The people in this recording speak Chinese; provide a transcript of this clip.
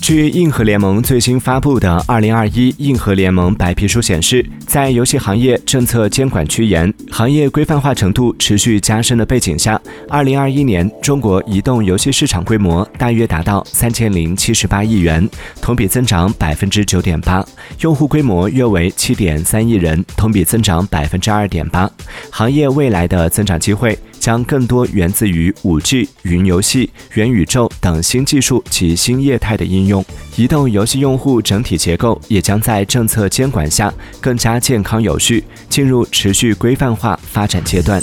据硬核联盟最新发布的《二零二一硬核联盟白皮书》显示，在游戏行业政策监管趋严、行业规范化程度持续加深的背景下，二零二一年中国移动游戏市场规模大约达到三千零七十八亿元，同比增长百分之九点八，用户规模约为七点三亿人，同比增长百分之二点八。行业未来的增长机会。将更多源自于 5G、云游戏、元宇宙等新技术及新业态的应用。移动游戏用户整体结构也将在政策监管下更加健康有序，进入持续规范化发展阶段。